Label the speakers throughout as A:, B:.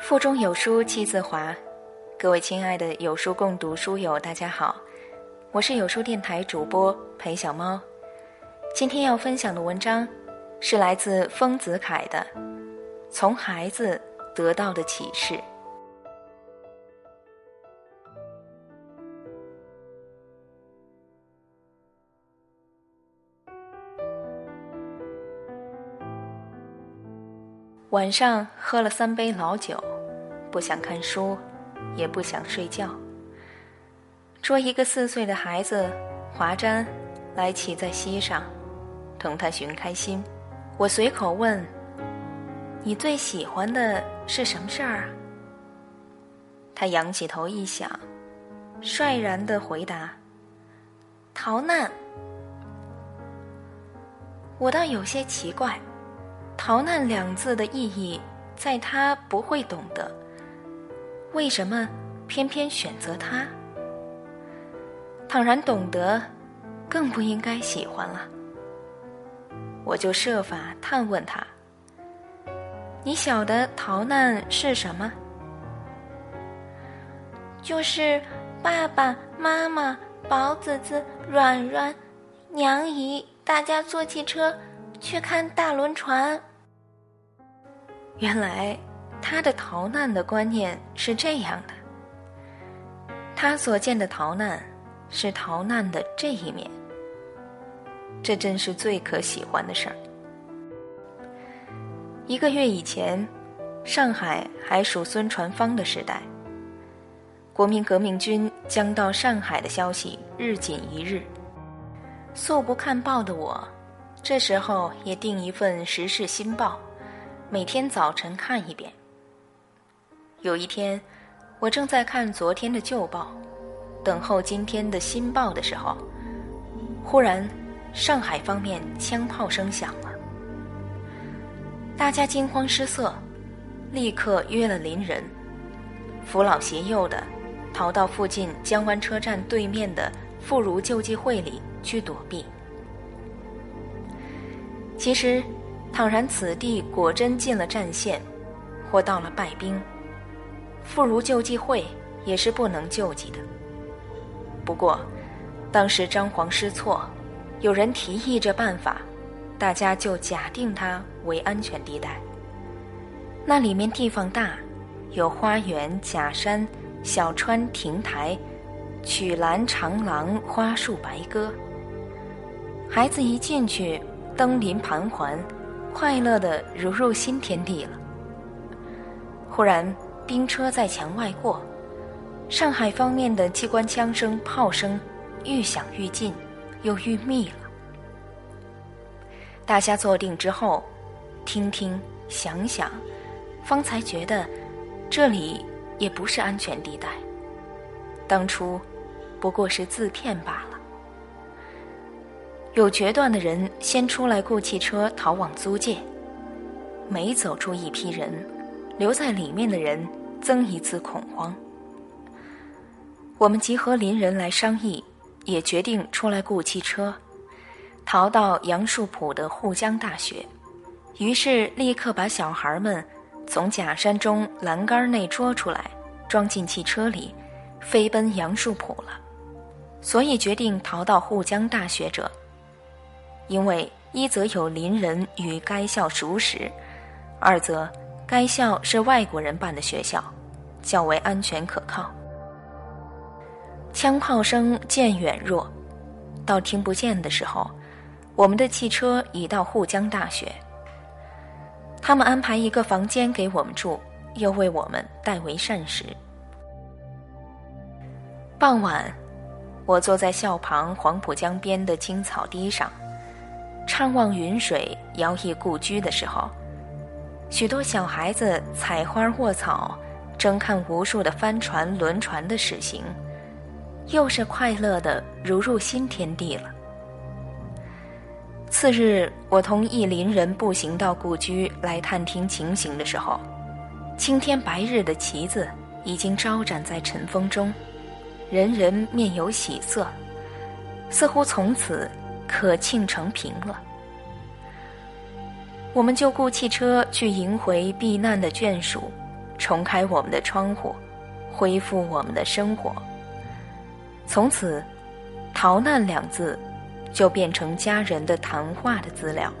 A: 腹中有书气自华，各位亲爱的有书共读书友，大家好，我是有书电台主播裴小猫。今天要分享的文章是来自丰子恺的《从孩子得到的启示》。晚上喝了三杯老酒，不想看书，也不想睡觉。捉一个四岁的孩子，华瞻来骑在膝上，同他寻开心。我随口问：“你最喜欢的是什么事儿啊？”他仰起头一想，率然的回答：“逃难。”我倒有些奇怪。逃难两字的意义，在他不会懂得。为什么偏偏选择他？倘然懂得，更不应该喜欢了。我就设法探问他：“你晓得逃难是什么？”就是爸爸妈妈、宝子子、软软、娘姨，大家坐汽车去看大轮船。原来，他的逃难的观念是这样的。他所见的逃难，是逃难的这一面。这真是最可喜欢的事儿。一个月以前，上海还属孙传芳的时代。国民革命军将到上海的消息日紧一日。素不看报的我，这时候也订一份《时事新报》。每天早晨看一遍。有一天，我正在看昨天的旧报，等候今天的新报的时候，忽然，上海方面枪炮声响了，大家惊慌失色，立刻约了邻人，扶老携幼的，逃到附近江湾车站对面的妇孺救济会里去躲避。其实。倘然此地果真进了战线，或到了败兵，妇孺救济会也是不能救济的。不过，当时张皇失措，有人提议这办法，大家就假定它为安全地带。那里面地方大，有花园、假山、小川、亭台、曲栏、长廊、花树、白鸽。孩子一进去，登临盘桓。快乐的如入新天地了。忽然，兵车在墙外过，上海方面的机关枪声、炮声愈响愈近，又愈密了。大家坐定之后，听听想想，方才觉得这里也不是安全地带。当初不过是自骗罢了。有决断的人先出来雇汽车逃往租界，每走出一批人，留在里面的人增一次恐慌。我们集合邻人来商议，也决定出来雇汽车，逃到杨树浦的沪江大学。于是立刻把小孩们从假山中栏杆内捉出来，装进汽车里，飞奔杨树浦了。所以决定逃到沪江大学者。因为一则有邻人与该校熟识，二则该校是外国人办的学校，较为安全可靠。枪炮声渐远弱，到听不见的时候，我们的汽车已到沪江大学。他们安排一个房间给我们住，又为我们代为膳食。傍晚，我坐在校旁黄浦江边的青草堤上。怅望云水摇曳故居的时候，许多小孩子采花卧草，争看无数的帆船轮船的驶行，又是快乐的如入新天地了。次日，我同一邻人步行到故居来探听情形的时候，青天白日的旗子已经招展在晨风中，人人面有喜色，似乎从此。可庆成平了，我们就雇汽车去迎回避难的眷属，重开我们的窗户，恢复我们的生活。从此，“逃难”两字就变成家人的谈话的资料。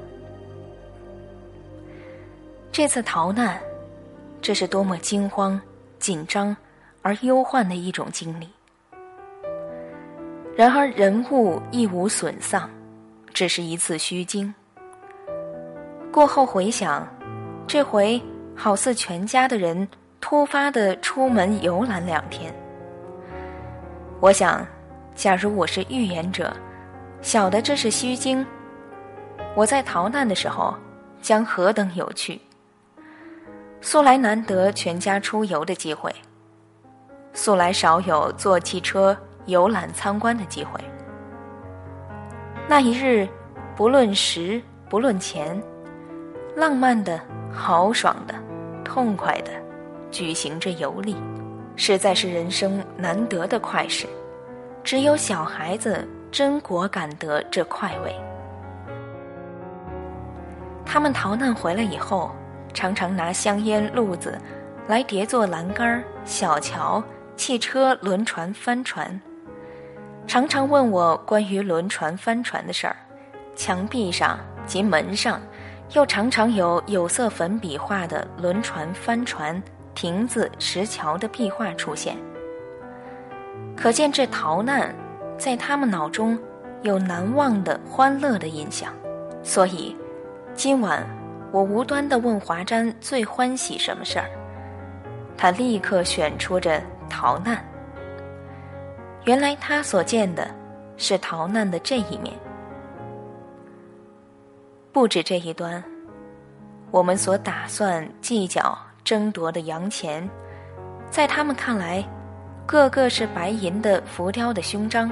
A: 这次逃难，这是多么惊慌、紧张而忧患的一种经历。然而人物亦无损丧，只是一次虚惊。过后回想，这回好似全家的人突发的出门游览两天。我想，假如我是预言者，晓得这是虚惊，我在逃难的时候将何等有趣。素来难得全家出游的机会，素来少有坐汽车游览参观的机会。那一日，不论时，不论钱。浪漫的、豪爽的、痛快的，举行着游历，实在是人生难得的快事。只有小孩子真果敢得这快慰。他们逃难回来以后，常常拿香烟、路子来叠做栏杆、小桥、汽车、轮船、帆船，常常问我关于轮船、帆船的事儿。墙壁上及门上。又常常有有色粉笔画的轮船、帆船、亭子、石桥的壁画出现，可见这逃难在他们脑中有难忘的欢乐的印象。所以，今晚我无端的问华瞻最欢喜什么事儿，他立刻选出着逃难。原来他所见的是逃难的这一面。不止这一端，我们所打算计较争夺的洋钱，在他们看来，个个是白银的浮雕的胸章；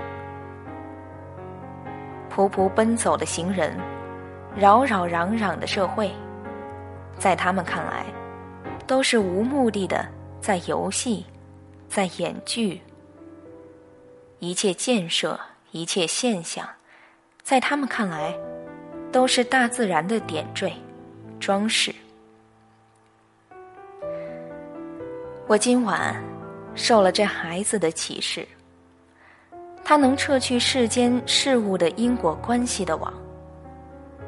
A: 仆仆奔走的行人，扰扰攘攘的社会，在他们看来，都是无目的的在游戏，在演剧。一切建设，一切现象，在他们看来。都是大自然的点缀、装饰。我今晚受了这孩子的启示，他能撤去世间事物的因果关系的网，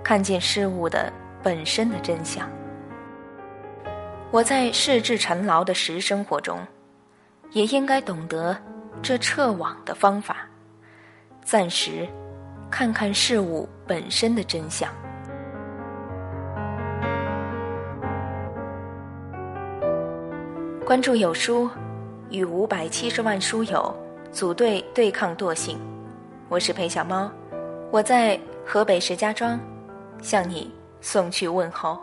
A: 看见事物的本身的真相。我在世至尘劳的实生活中，也应该懂得这撤网的方法，暂时。看看事物本身的真相。关注有书，与五百七十万书友组队对抗惰性。我是裴小猫，我在河北石家庄，向你送去问候。